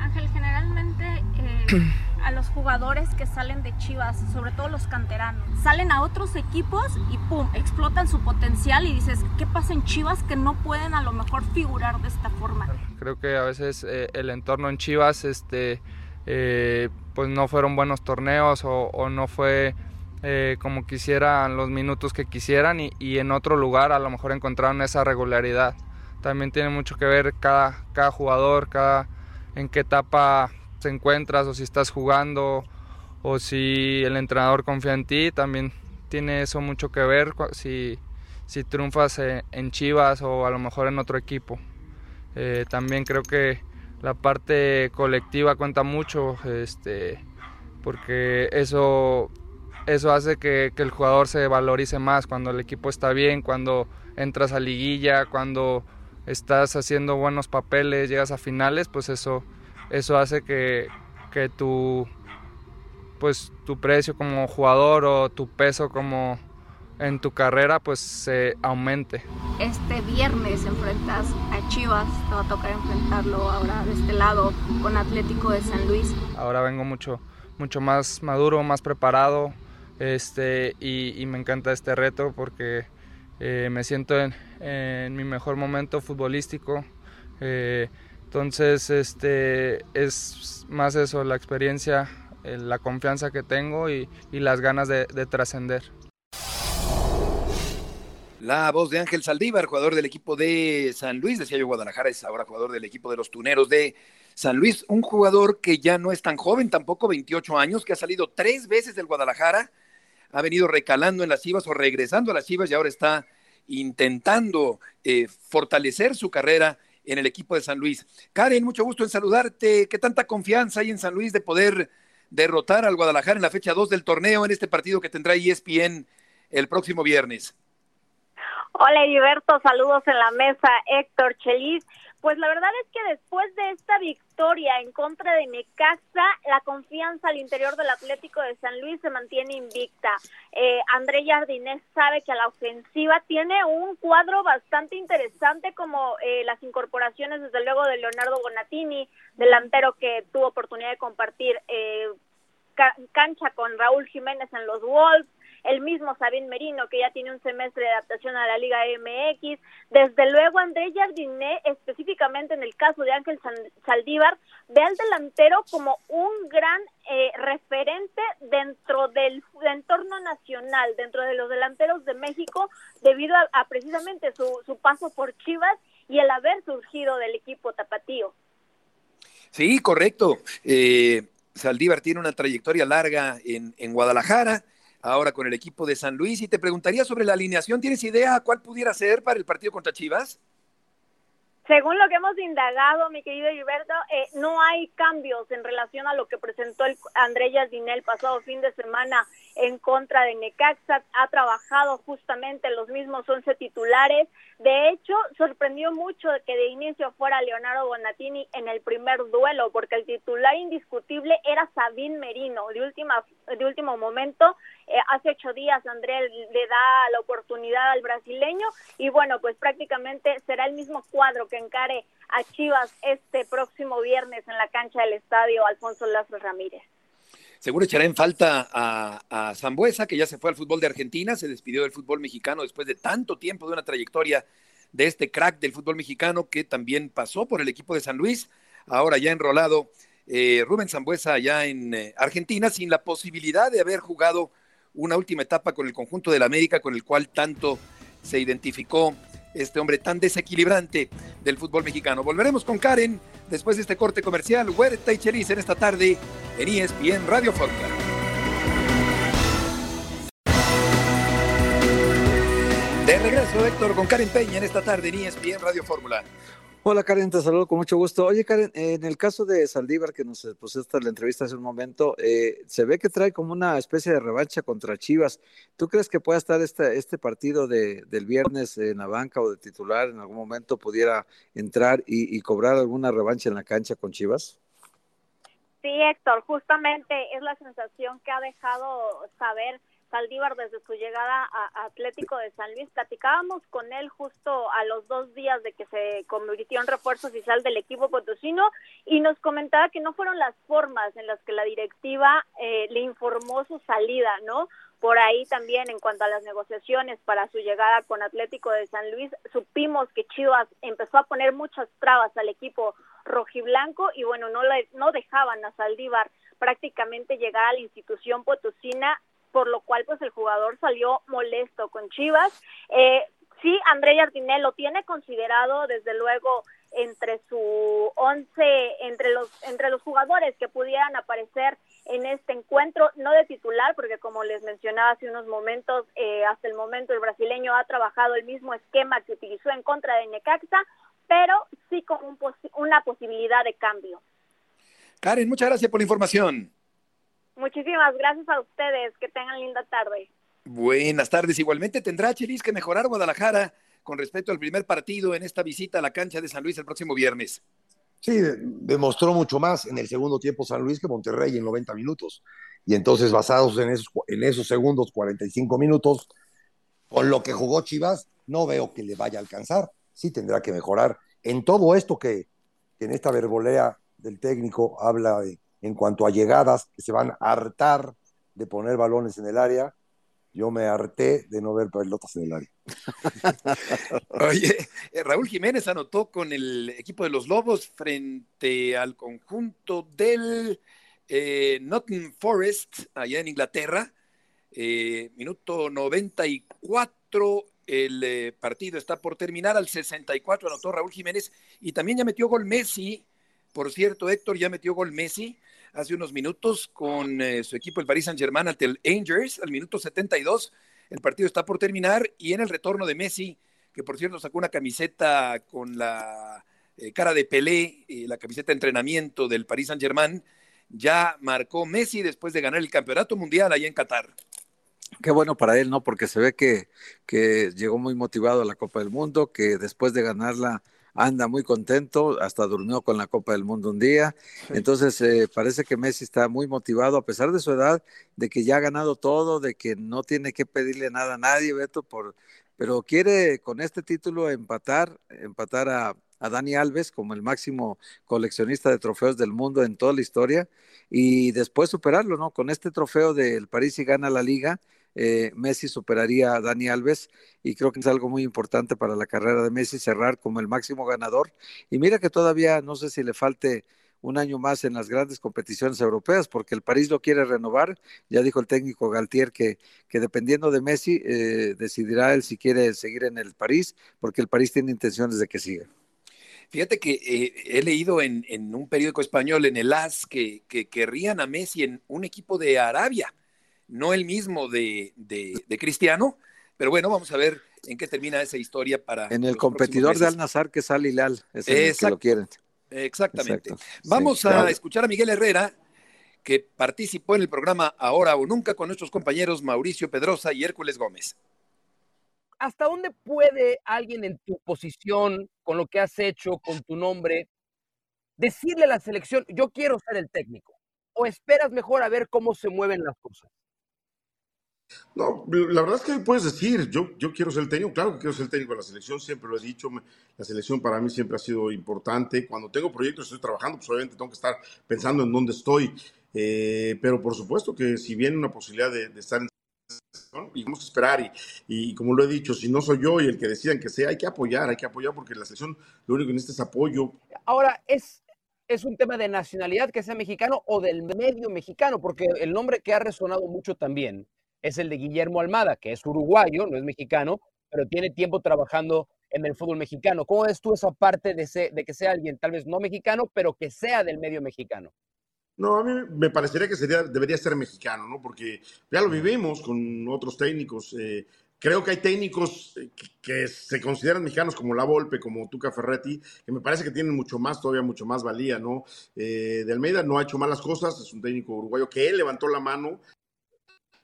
Ángel, generalmente eh, a los jugadores que salen de Chivas, sobre todo los canteranos, salen a otros equipos y pum, explotan su potencial y dices, ¿qué pasa en Chivas que no pueden a lo mejor figurar de esta forma? Creo que a veces eh, el entorno en Chivas este, eh, pues no fueron buenos torneos o, no fue eh, como quisieran los minutos que quisieran y, en otro lugar a lo mejor encontraron esa regularidad. También tiene mucho que ver cada, cada jugador, cada, en qué etapa te encuentras o si estás jugando o si el entrenador confía en ti, también tiene eso mucho que ver si, si triunfas en Chivas o a lo mejor en otro equipo. Eh, también creo que la parte colectiva cuenta mucho, este, porque eso eso hace que, que, el jugador se valorice más cuando el equipo está bien, cuando entras a liguilla, cuando estás haciendo buenos papeles, llegas a finales, pues eso, eso hace que, que tu, pues, tu precio como jugador o tu peso como en tu carrera pues se aumente. Este viernes enfrentas a Chivas, te va a tocar enfrentarlo ahora de este lado con Atlético de San Luis. Ahora vengo mucho, mucho más maduro, más preparado este, y, me encanta este reto porque eh, me siento en, mi mejor momento futbolístico. Eh, entonces este, es más eso, la experiencia, eh, la confianza que tengo y, las ganas de trascender. La voz de Ángel Saldívar, jugador del equipo de San Luis, decía yo Guadalajara, es ahora jugador del equipo de los Tuneros de San Luis, un jugador que ya no es tan joven, tampoco 28 años, que ha salido tres veces del Guadalajara, ha venido recalando en las Chivas o regresando a las Chivas y ahora está intentando eh, fortalecer su carrera en el equipo de San Luis. Karen, mucho gusto en saludarte. ¿Qué tanta confianza hay en San Luis de poder derrotar al Guadalajara en la fecha 2 del torneo en este partido que tendrá ESPN el próximo viernes? Hola Heriberto, saludos en la mesa, Héctor Chelis. Pues la verdad es que después de esta victoria en contra de Necaxa, la confianza al interior del Atlético de San Luis se mantiene invicta. Eh, André Jardinés sabe que a la ofensiva tiene un cuadro bastante interesante como eh, las incorporaciones desde luego de Leonardo Bonatini, delantero que tuvo oportunidad de compartir eh, cancha con Raúl Jiménez en los Wolves, el mismo Sabín Merino, que ya tiene un semestre de adaptación a la Liga MX, desde luego André Jardiné, específicamente en el caso de Ángel Saldívar, ve al delantero como un gran eh, referente dentro del entorno nacional, dentro de los delanteros de México, debido a, precisamente su, su paso por Chivas y el haber surgido del equipo tapatío. Sí, correcto. Eh, Saldívar tiene una trayectoria larga en, en Guadalajara, ahora con el equipo de San Luis. Y te preguntaría sobre la alineación, ¿tienes idea cuál pudiera ser para el partido contra Chivas? Según lo que hemos indagado, mi querido Gilberto, eh, no hay cambios en relación a lo que presentó el André el pasado fin de semana en contra de Necaxa. Ha trabajado justamente los mismos 11 titulares. De hecho, sorprendió mucho que de inicio fuera Leonardo Bonatini en el primer duelo, porque el titular indiscutible era Sabín Merino. De, última, de último momento, eh, hace ocho días André le da la oportunidad al brasileño y bueno, pues prácticamente será el mismo cuadro que encare a Chivas este próximo viernes en la cancha del estadio Alfonso Lázaro Ramírez. Seguro echará en falta a, a Zambuesa, que ya se fue al fútbol de Argentina, se despidió del fútbol mexicano después de tanto tiempo de una trayectoria de este crack del fútbol mexicano que también pasó por el equipo de San Luis, ahora ya enrolado eh, Rubén Zambuesa allá en eh, Argentina, sin la posibilidad de haber jugado una última etapa con el conjunto del América, con el cual tanto se identificó este hombre tan desequilibrante del fútbol mexicano. Volveremos con Karen después de este corte comercial. Huerta y Chelis en esta tarde en ESPN Radio Fórmula. De regreso, Héctor, con Karen Peña en esta tarde en ESPN Radio Fórmula. Hola Karen, te saludo con mucho gusto. Oye Karen, en el caso de Saldívar que nos pusiste la entrevista hace un momento, eh, se ve que trae como una especie de revancha contra Chivas. ¿Tú crees que pueda estar este, este partido de, del viernes en la banca o de titular en algún momento pudiera entrar y, y cobrar alguna revancha en la cancha con Chivas? Sí, Héctor, justamente es la sensación que ha dejado saber Saldívar desde su llegada a Atlético de San Luis. Platicábamos con él justo a los dos días de que se convirtió en refuerzo oficial del equipo potosino y nos comentaba que no fueron las formas en las que la directiva eh, le informó su salida, ¿no? Por ahí también en cuanto a las negociaciones para su llegada con Atlético de San Luis, supimos que Chivas empezó a poner muchas trabas al equipo rojiblanco y bueno, no, le, no dejaban a Saldívar prácticamente llegar a la institución potosina por lo cual pues el jugador salió molesto con Chivas. Eh, sí, André Jardinel lo tiene considerado desde luego entre su once, entre los, entre los jugadores que pudieran aparecer en este encuentro, no de titular, porque como les mencionaba hace unos momentos, eh, hasta el momento el brasileño ha trabajado el mismo esquema que utilizó en contra de Necaxa, pero sí con una posibilidad de cambio. Karen, muchas gracias por la información. Muchísimas gracias a ustedes. Que tengan linda tarde. Buenas tardes. Igualmente tendrá Chelis que mejorar Guadalajara con respecto al primer partido en esta visita a la cancha de San Luis el próximo viernes. Sí, demostró mucho más en el segundo tiempo San Luis que Monterrey en 90 minutos. Y entonces, basados en esos, en esos segundos, 45 minutos, con lo que jugó Chivas, no veo que le vaya a alcanzar. Sí tendrá que mejorar en todo esto que, que en esta verbolea del técnico habla de, en cuanto a llegadas, que se van a hartar de poner balones en el área. Yo me harté de no ver pelotas en el área. (laughs) Eh, Raúl Jiménez anotó con el equipo de los Lobos frente al conjunto del eh, Nottingham Forest, allá en Inglaterra. Eh, minuto 94, el eh, partido está por terminar. Al 64 anotó Raúl Jiménez y también ya metió gol Messi. Por cierto, Héctor ya metió gol Messi hace unos minutos con eh, su equipo, el Paris Saint-Germain, ante el Angers, al minuto 72. El partido está por terminar y en el retorno de Messi, que por cierto sacó una camiseta con la eh, cara de Pelé, la camiseta de entrenamiento del Paris Saint-Germain, ya marcó Messi después de ganar el campeonato mundial allá en Qatar. Qué bueno para él, ¿no? Porque se ve que, que llegó muy motivado a la Copa del Mundo, que después de ganarla anda muy contento, hasta durmió con la Copa del Mundo un día. Entonces, eh, parece que Messi está muy motivado, a pesar de su edad, de que ya ha ganado todo, de que no tiene que pedirle nada a nadie, Beto, por, pero quiere con este título empatar, empatar a, a Dani Alves como el máximo coleccionista de trofeos del mundo en toda la historia y después superarlo, ¿no? Con este trofeo del París y gana la liga, eh, Messi superaría a Dani Alves y creo que es algo muy importante para la carrera de Messi cerrar como el máximo ganador. Y mira que todavía no sé si le falte un año más en las grandes competiciones europeas, porque el París lo quiere renovar. Ya dijo el técnico Galtier que, que dependiendo de Messi, eh, decidirá él si quiere seguir en el París, porque el París tiene intenciones de que siga. Fíjate que eh, he leído en, en, un periódico español, en el AS, que, que, querrían a Messi en un equipo de Arabia, no el mismo de, de, de Cristiano, pero bueno, vamos a ver en qué termina esa historia para. En el competidor de Al Nazar, que es Al Hilal, es el que lo quieren. Exactamente. Exacto. Vamos sí, a claro. escuchar a Miguel Herrera, que participó en el programa Ahora o Nunca con nuestros compañeros Mauricio Pedrosa y Hércules Gómez. ¿hasta dónde puede alguien en tu posición, con lo que has hecho, con tu nombre, decirle a la selección, yo quiero ser el técnico? ¿O esperas mejor a ver cómo se mueven las cosas? No, la verdad es que puedes decir, yo, yo quiero ser el técnico, claro que quiero ser el técnico de la selección, siempre lo he dicho, la selección para mí siempre ha sido importante. Cuando tengo proyectos, estoy trabajando, pues obviamente tengo que estar pensando en dónde estoy, eh, pero por supuesto que si viene una posibilidad de, estar en ¿no? y vamos a esperar y, y, como lo he dicho, si no soy yo y el que decidan que sea, hay que apoyar, hay que apoyar porque la selección lo único que necesita es apoyo. Ahora, es, es un tema de nacionalidad que sea mexicano o del medio mexicano, porque el nombre que ha resonado mucho también es el de Guillermo Almada, que es uruguayo, no es mexicano, pero tiene tiempo trabajando en el fútbol mexicano. ¿Cómo ves tú esa parte de, que sea alguien tal vez no mexicano, pero que sea del medio mexicano? No, a mí me parecería que debería ser mexicano, ¿no? Porque ya lo vivimos con otros técnicos. Eh, creo que hay técnicos que, que, se consideran mexicanos como La Volpe, como Tuca Ferretti, que me parece que tienen mucho más, todavía mucho más valía, ¿no? Eh, de Almeida no ha hecho malas cosas, es un técnico uruguayo que él levantó la mano,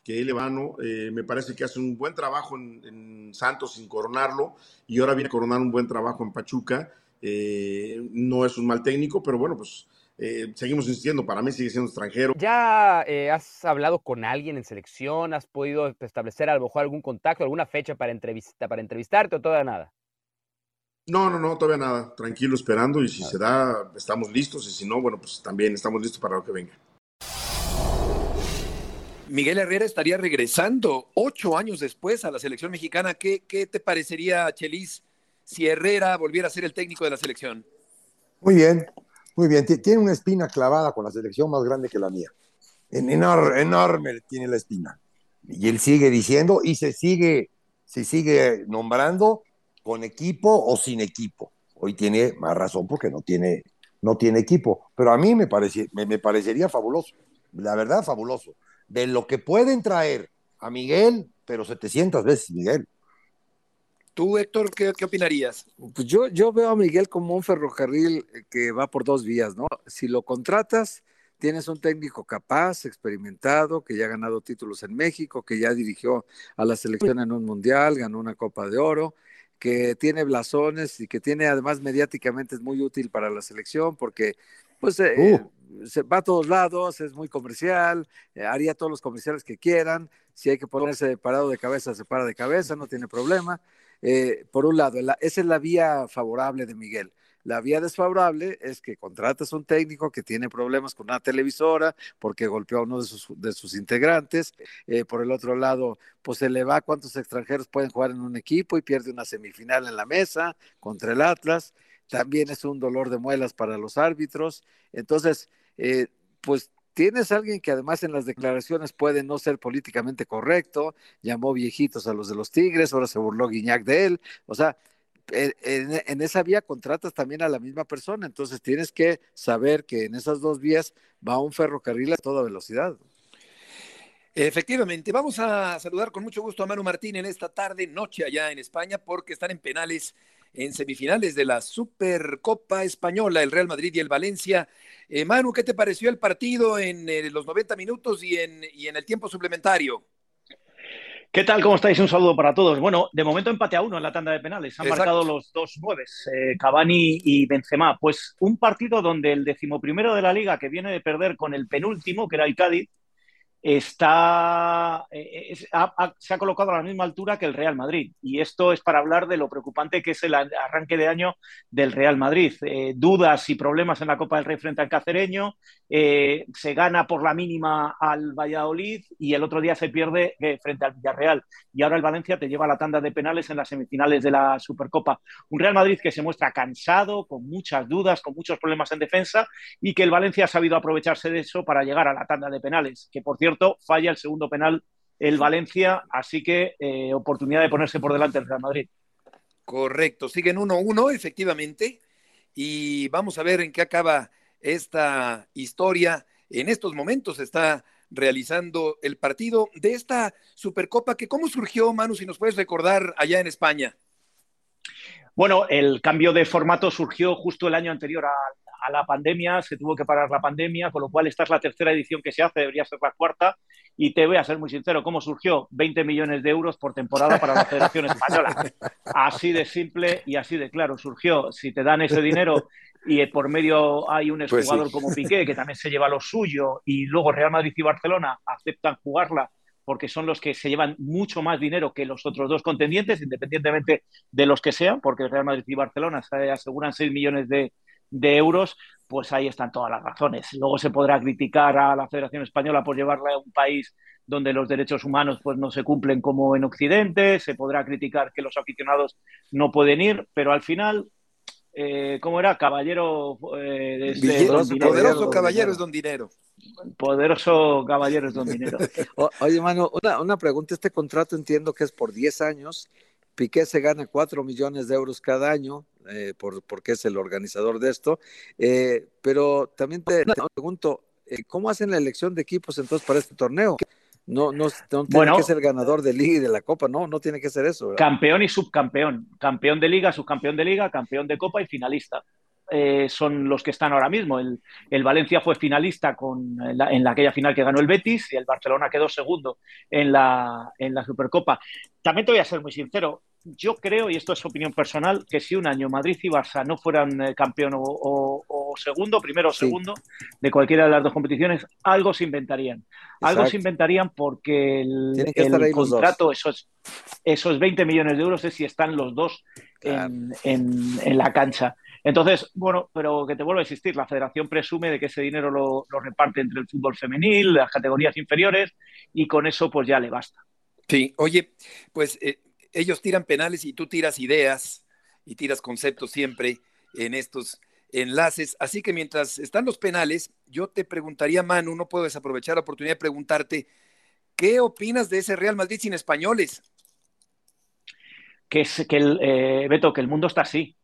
que él levantó, eh, me parece que hace un buen trabajo en, en, Santos sin coronarlo, y ahora viene a coronar un buen trabajo en Pachuca. Eh, no es un mal técnico, pero bueno, pues eh, seguimos insistiendo, para mí sigue siendo extranjero. ¿Ya eh, has hablado con alguien en selección? ¿Has podido establecer a lo mejor algún contacto, alguna fecha para, entrevista, para entrevistarte o todavía nada? No, no, no, todavía nada. Tranquilo, esperando y si se da, estamos listos y si no, bueno, pues también estamos listos para lo que venga. Miguel Herrera estaría regresando ocho años después a la selección mexicana. ¿Qué, qué te parecería, Chelis, si Herrera volviera a ser el técnico de la selección? Muy bien, muy bien, tiene una espina clavada con la selección más grande que la mía. En enor enorme tiene la espina. Y él sigue diciendo y se sigue, se sigue nombrando con equipo o sin equipo. Hoy tiene más razón porque no tiene, no tiene equipo. Pero a mí me, me, me parecería fabuloso. La verdad, fabuloso. De lo que pueden traer a Miguel, pero 700 veces Miguel. ¿Tú, Héctor, qué, qué, opinarías? Pues yo, yo veo a Miguel como un ferrocarril que va por dos vías, ¿no? Si lo contratas, tienes un técnico capaz, experimentado, que ya ha ganado títulos en México, que ya dirigió a la selección en un mundial, ganó una Copa de Oro, que tiene blasones y que tiene además mediáticamente es muy útil para la selección porque pues eh, Uh. se va a todos lados, es muy comercial, eh, haría todos los comerciales que quieran, si hay que ponerse parado de cabeza, se para de cabeza, no tiene problema. Eh, por un lado, la- esa es la vía favorable de Miguel. La vía desfavorable es que contratas un técnico que tiene problemas con una televisora porque golpeó a uno de sus, integrantes. Eh, por el otro lado, pues se le va cuántos extranjeros pueden jugar en un equipo y pierde una semifinal en la mesa contra el Atlas. También es un dolor de muelas para los árbitros. Entonces, eh, pues tienes alguien que además en las declaraciones puede no ser políticamente correcto, llamó viejitos a los de los Tigres, ahora se burló Guiñac de él. O sea, en, esa vía contratas también a la misma persona, entonces tienes que saber que en esas dos vías va un ferrocarril a toda velocidad. Efectivamente, vamos a saludar con mucho gusto a Manu Martín en esta tarde, noche allá en España, porque están en penales en semifinales de la Supercopa Española, el Real Madrid y el Valencia. Eh, Manu, ¿qué te pareció el partido en eh, los 90 minutos y en el tiempo suplementario? ¿Qué tal? ¿Cómo estáis? Un saludo para todos. Bueno, de momento empate a uno en la tanda de penales. Han Exacto. marcado los dos nueves, eh, Cavani y Benzema. Pues un partido donde el decimoprimero de la liga, que viene de perder con el penúltimo, que era el Cádiz, está, eh, es- ha- se ha colocado a la misma altura que el Real Madrid. Y esto es para hablar de lo preocupante que es el arranque de año del Real Madrid. Eh, dudas y problemas en la Copa del Rey frente al Cacereño, eh, se gana por la mínima al Valladolid y el otro día se pierde eh, frente al Villarreal. Y ahora el Valencia te lleva a la tanda de penales en las semifinales de la Supercopa. Un Real Madrid que se muestra cansado, con muchas dudas, con muchos problemas en defensa y que el Valencia ha sabido aprovecharse de eso para llegar a la tanda de penales. Que por cierto, falla el segundo penal el Valencia, así que eh, oportunidad de ponerse por delante el Real Madrid. Correcto, siguen 1-1, efectivamente, y vamos a ver en qué acaba esta historia. En estos momentos está realizando el partido de esta Supercopa, que cómo surgió, Manu, si nos puedes recordar allá en España. Bueno, el cambio de formato surgió justo el año anterior a, a la pandemia, se tuvo que parar la pandemia, con lo cual esta es la tercera edición que se hace, debería ser la cuarta. Y te voy a ser muy sincero, ¿cómo surgió? 20 millones de euros por temporada para la Federación Española. Así de simple y así de claro surgió. Si te dan ese dinero y por medio hay un Pues sí. exjugador como Piqué, que también se lleva lo suyo, y luego Real Madrid y Barcelona aceptan jugarla porque son los que se llevan mucho más dinero que los otros dos contendientes, independientemente de los que sean, porque Real Madrid y Barcelona se aseguran 6 millones de, de euros, pues ahí están todas las razones. Luego se podrá criticar a la Federación Española por llevarla a un país donde los derechos humanos pues no se cumplen como en Occidente, se podrá criticar que los aficionados no pueden ir, pero al final, eh, ¿cómo era? Caballero eh, de este, Poderoso, don dinero. poderoso caballero es don dinero. Poderoso caballero es don dinero. (laughs) O- oye, mano, una, una pregunta. Este contrato entiendo que es por 10 años. Piqué se gana 4 millones de euros cada año eh, por, porque es el organizador de esto. Eh, pero también te, te pregunto, eh, ¿cómo hacen la elección de equipos entonces para este torneo? No, no, no tiene Bueno. que ser ganador de liga y de la copa, no, no tiene que ser eso. ¿verdad? Campeón y subcampeón. Campeón de liga, subcampeón de liga, campeón de copa y finalista. Eh, son los que están ahora mismo. El, el Valencia fue finalista con, en, la, en la- aquella final que ganó el Betis y el Barcelona quedó segundo en la, en la Supercopa. También te voy a ser muy sincero. Yo creo, y esto es opinión personal, que si un año Madrid y Barça no fueran eh, campeón o, o- o segundo, primero o Sí. segundo, de cualquiera de las dos competiciones, algo se inventarían. Algo se inventarían porque el, contrato, esos, esos 20 millones de euros es si están los dos Claro. en, en- en la cancha. Entonces, bueno, pero que te vuelvo a insistir, la federación presume de que ese dinero lo, lo reparte entre el fútbol femenil, las categorías inferiores, y con eso pues ya le basta. Sí, oye, pues eh, ellos tiran penales y tú tiras ideas y tiras conceptos siempre en estos enlaces. Así que mientras están los penales, yo te preguntaría, Manu, no puedo desaprovechar la oportunidad de preguntarte, ¿qué opinas de ese Real Madrid sin españoles? Que es que el, eh, Beto, que el mundo está así.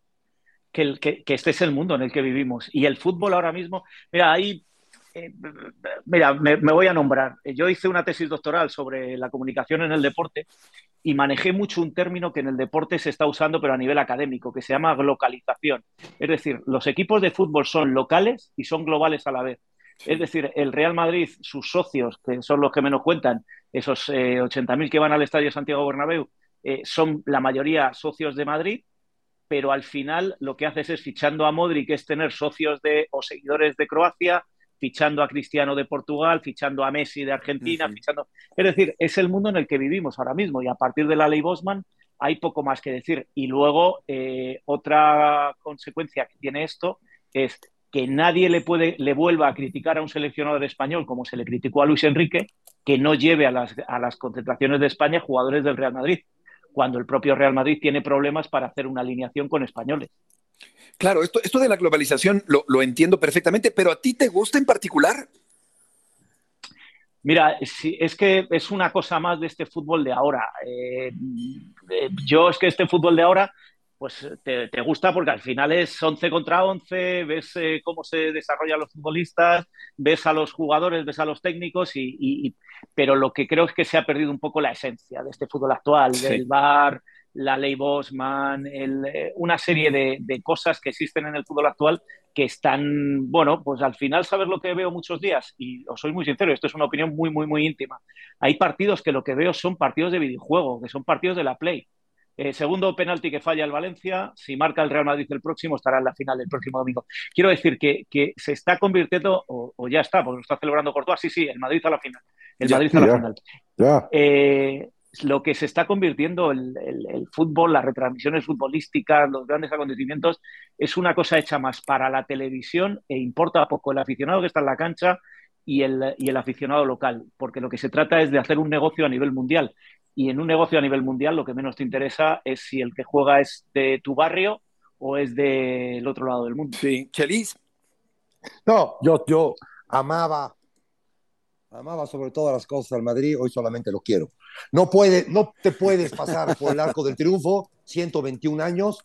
Que, este es el mundo en el que vivimos. Y el fútbol ahora mismo, mira, ahí eh, mira, me, voy a nombrar. Yo hice una tesis doctoral sobre la comunicación en el deporte y manejé mucho un término que en el deporte se está usando, pero a nivel académico, que se llama localización. Es decir, los equipos de fútbol son locales y son globales a la vez. Es decir, el Real Madrid, sus socios, que son los que menos cuentan, esos eh, 80.000 que van al Estadio Santiago Bernabéu, eh, son la mayoría socios de Madrid, pero al final lo que haces es fichando a Modric, que es tener socios de o seguidores de Croacia, fichando a Cristiano de Portugal, fichando a Messi de Argentina, fichando. Es decir, es el mundo en el que vivimos ahora mismo y a partir de la ley Bosman hay poco más que decir. Y luego, eh, otra consecuencia que tiene esto es que nadie le puede le vuelva a criticar a un seleccionador español como se le criticó a Luis Enrique que no lleve a las, a las concentraciones de España jugadores del Real Madrid cuando el propio Real Madrid tiene problemas para hacer una alineación con españoles. Claro, esto, esto de la globalización lo, lo entiendo perfectamente, pero ¿a ti te gusta en particular? Mira, sí, es que es una cosa más de este fútbol de ahora. Eh, eh, yo es que este fútbol de ahora, pues te, te gusta porque al final es 11 contra 11, ves eh, cómo se desarrollan los futbolistas, ves a los jugadores, ves a los técnicos, y, y- y- pero lo que creo es que se ha perdido un poco la esencia de este fútbol actual, Sí. del VAR, la ley Bosman, el, eh, una serie de, de cosas que existen en el fútbol actual que están, bueno, pues al final, ¿sabes lo que veo muchos días? Y os soy muy sincero, esto es una opinión muy, muy, muy íntima. Hay partidos que lo que veo son partidos de videojuego, que son partidos de la Play. Eh, segundo penalti que falla el Valencia, si marca el Real Madrid el próximo, estará en la final el próximo domingo. Quiero decir que, que se está convirtiendo, o, o ya está, porque lo está celebrando Courtois, sí, sí, el Madrid a la final. El Ya, Madrid a la ya. final. Ya. Eh, lo que se está convirtiendo el, el- el fútbol, las retransmisiones futbolísticas, los grandes acontecimientos, es una cosa hecha más para la televisión e importa poco el aficionado que está en la cancha y el, y el aficionado local, porque lo que se trata es de hacer un negocio a nivel mundial. Y en un negocio a nivel mundial lo que menos te interesa es si el que juega es de tu barrio o es del otro lado del mundo. Sí, Chelis. No, yo, yo amaba, amaba sobre todas las cosas al Madrid, hoy solamente lo quiero. No, puede, no te puedes pasar por el arco del triunfo, 121 años,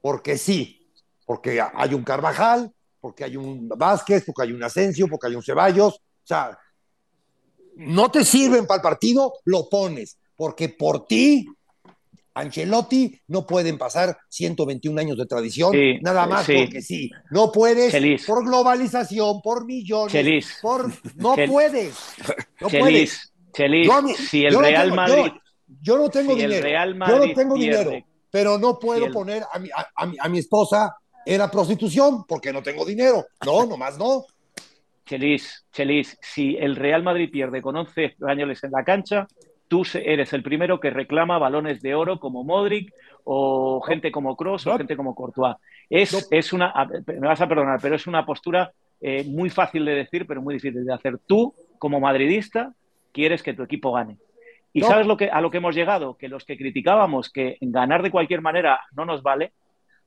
porque sí, porque hay un Carvajal, porque hay un Vázquez, porque hay un Asensio, porque hay un Ceballos, o sea, no te sirven para el partido, lo pones, porque por ti, Ancelotti, no pueden pasar 121 años de tradición, Sí, nada más sí. porque sí. No puedes, Chelis. por globalización, por millones, Chelis. por... No Chel- puedes, no puedes. Chelis, Yo mí- si el yo no Real tengo- Madrid... yo- yo no tengo si el dinero, yo no tengo pierde- dinero, pero no puedo si el- poner a mi, a, a mi, a mi esposa en la prostitución porque no tengo dinero. No, nomás no. Chelis, Chelis, si el Real Madrid pierde con 11 españoles en la cancha, tú eres el primero que reclama balones de oro como Modric o gente como Kroos o gente como Courtois. Es, es una, me vas a perdonar, pero es una postura eh, muy fácil de decir, pero muy difícil de hacer. Tú, como madridista, quieres que tu equipo gane. ¿Y No. sabes lo que, a lo que hemos llegado? Que los que criticábamos que ganar de cualquier manera no nos vale,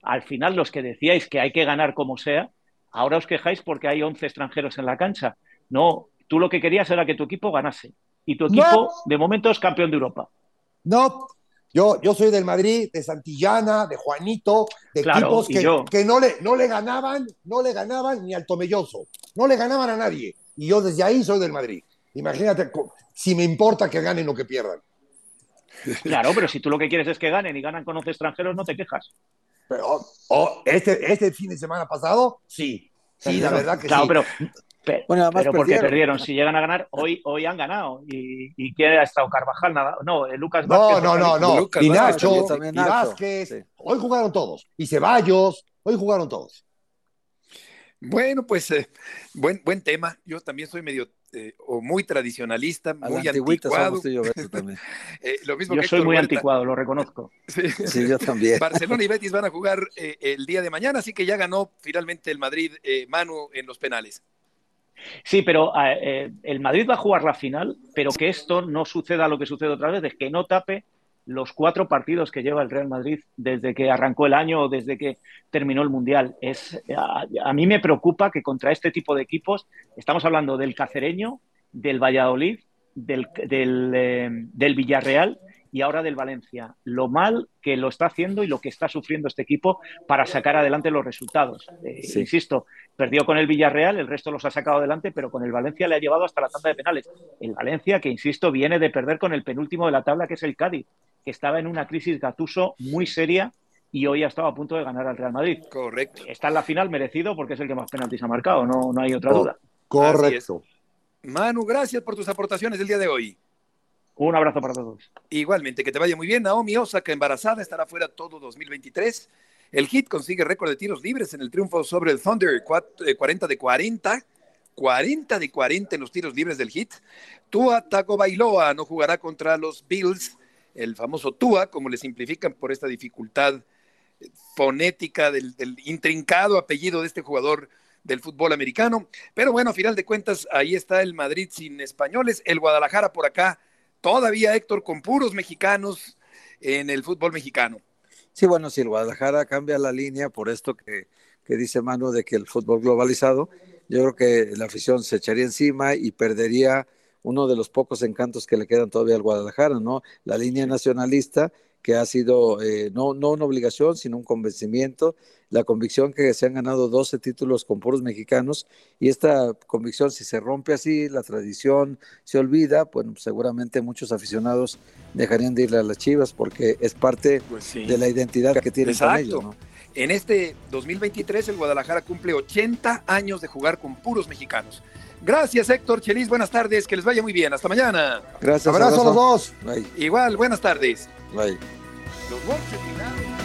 al final los que decíais que hay que ganar como sea, ahora os quejáis porque hay 11 extranjeros en la cancha. No, tú lo que querías era que tu equipo ganase. Y tu equipo, No. de momento, es campeón de Europa. No, yo, yo soy del Madrid, de Santillana, de Juanito, de Claro, equipos que, que no, le, no le ganaban, no le ganaban ni al Tomelloso, no le ganaban a nadie. Y yo desde ahí soy del Madrid. Imagínate si me importa que ganen o que pierdan. Claro, pero si tú lo que quieres es que ganen y ganan con 11 extranjeros, no te quejas. Pero oh, este, este fin de semana pasado, sí. Sí, la verdad que Claro, sí. pero, pe- Bueno, además pero porque perdieron. perdieron. Si llegan a ganar, hoy, hoy han ganado. ¿Y, y quién ha estado? Carvajal, nada. No, eh, Lucas No, Vázquez. no, no, no. Lucas Y Vázquez Nacho, y Vázquez. sí. Hoy jugaron todos. Y Ceballos, hoy jugaron todos. Bueno, pues eh, buen, buen tema. Yo también soy medio eh, o muy tradicionalista, muy anticuado. somos tú y yo, Beto, también. Eh, lo mismo Yo que soy Héctor muy Huerta. anticuado, lo reconozco. (laughs) Sí. Sí, yo también. Barcelona y Betis van a jugar eh, el día de mañana, así que ya ganó finalmente el Madrid eh, Manu en los penales. Sí, pero el Madrid va a jugar la final, pero que esto no suceda lo que sucede otra vez, es que no tape los cuatro partidos que lleva el Real Madrid desde que arrancó el año o desde que terminó el Mundial. Es, a, mí me preocupa que contra este tipo de equipos, estamos hablando del Cacereño, del Valladolid, del, del, eh, del Villarreal y ahora del Valencia. Lo mal que lo está haciendo y lo que está sufriendo este equipo para sacar adelante los resultados. Eh, Sí. Insisto, perdió con el Villarreal, el resto los ha sacado adelante, pero con el Valencia le ha llevado hasta la tanda de penales. El Valencia, que insisto, viene de perder con el penúltimo de la tabla, que es el Cádiz, que estaba en una crisis gatuso muy seria y hoy ha estado a punto de ganar al Real Madrid. Correcto. Está en la final merecido porque es el que más penaltis ha marcado, no, no hay otra duda. Correcto. Manu, gracias por tus aportaciones del día de hoy. Un abrazo para todos. Igualmente, que te vaya muy bien. Naomi Osaka, embarazada, estará fuera todo 2023. El Hit consigue récord de tiros libres en el triunfo sobre el Thunder, 40 de 40. 40 de 40 en los tiros libres del Hit. Tua Tagovailoa no jugará contra los Bills, el famoso Tua, como le simplifican por esta dificultad fonética del, del intrincado apellido de este jugador del fútbol americano. Pero bueno, a final de cuentas, ahí está el Madrid sin españoles, el Guadalajara por acá, todavía Héctor con puros mexicanos en el fútbol mexicano. Sí, bueno, si el Guadalajara cambia la línea por esto que, que dice Manu de que el fútbol globalizado, yo creo que la afición se echaría encima y perdería uno de los pocos encantos que le quedan todavía al Guadalajara, ¿no? La línea nacionalista que ha sido eh, no, no una obligación, sino un convencimiento, la convicción que se han ganado 12 títulos con puros mexicanos y esta convicción, si se rompe así, la tradición se olvida, pues seguramente muchos aficionados dejarían de irle a las Chivas porque es parte Pues sí. de la identidad que tienen con Exacto. ellos, ¿no? En este 2023 el Guadalajara cumple 80 años de jugar con puros mexicanos. Gracias Héctor Chelis, buenas tardes, que les vaya muy bien, hasta mañana. Gracias. Abrazo a los dos. Bye, Igual, buenas tardes. Bye. Los Wolves eliminados.